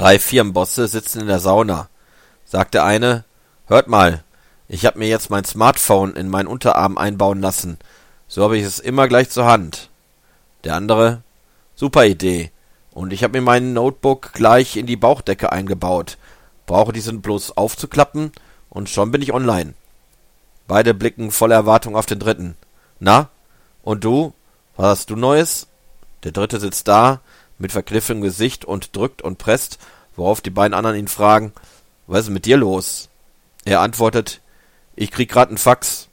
Drei Firmenbosse sitzen in der Sauna. Sagt der eine, hört mal, ich hab mir jetzt mein Smartphone in meinen Unterarm einbauen lassen. So habe ich es immer gleich zur Hand. Der andere, super Idee. Und ich hab mir meinen Notebook gleich in die Bauchdecke eingebaut. Brauche diesen bloß aufzuklappen und schon bin ich online. Beide blicken voller Erwartung auf den dritten. Na? Und du? Was hast du Neues? Der dritte sitzt da, mit verkniffenem Gesicht und drückt und presst, worauf die beiden anderen ihn fragen, was ist mit dir los? Er antwortet, ich krieg grad n Fax.